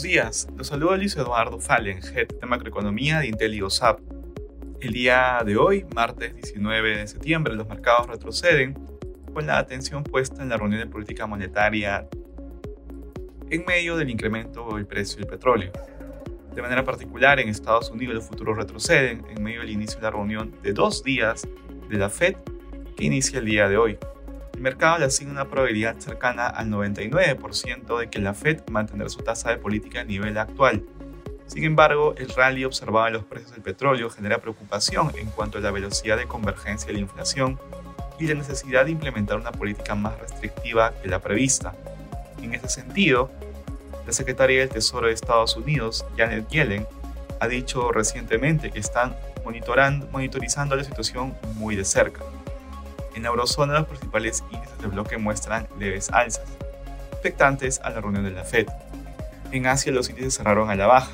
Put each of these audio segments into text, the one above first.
Buenos días, los saluda Luis Eduardo Fallen, Head de Macroeconomía de Intel y OSAP. El día de hoy, martes 19 de septiembre, los mercados retroceden con la atención puesta en la reunión de política monetaria en medio del incremento del precio del petróleo. De manera particular, en Estados Unidos los futuros retroceden en medio del inicio de la reunión de dos días de la Fed que inicia el día de hoy. El mercado le asigna una probabilidad cercana al 99% de que la Fed mantendrá su tasa de política a nivel actual. Sin embargo, el rally observado en los precios del petróleo genera preocupación en cuanto a la velocidad de convergencia de la inflación y la necesidad de implementar una política más restrictiva que la prevista. En ese sentido, la secretaria del Tesoro de Estados Unidos, Janet Yellen, ha dicho recientemente que están monitorizando la situación muy de cerca. En la eurozona los principales índices de bloque muestran leves alzas, expectantes a la reunión de la Fed. En Asia los índices cerraron a la baja.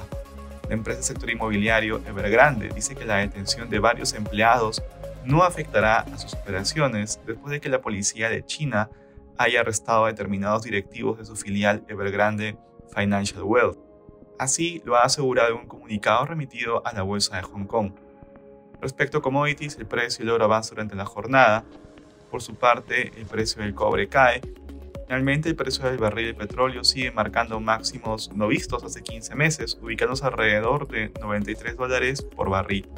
La empresa del sector inmobiliario Evergrande dice que la detención de varios empleados no afectará a sus operaciones después de que la policía de China haya arrestado a determinados directivos de su filial Evergrande Financial Wealth. Así lo ha asegurado un comunicado remitido a la bolsa de Hong Kong. Respecto a commodities, el precio del oro avanza durante la jornada, por su parte, el precio del cobre cae. Finalmente, el precio del barril de petróleo sigue marcando máximos no vistos hace 15 meses, ubicándose alrededor de 93 dólares por barril.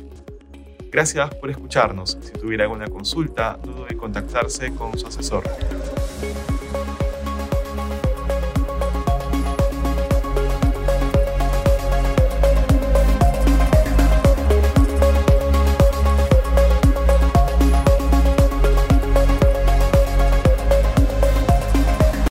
Gracias por escucharnos. Si tuviera alguna consulta, dudo en contactarse con su asesor.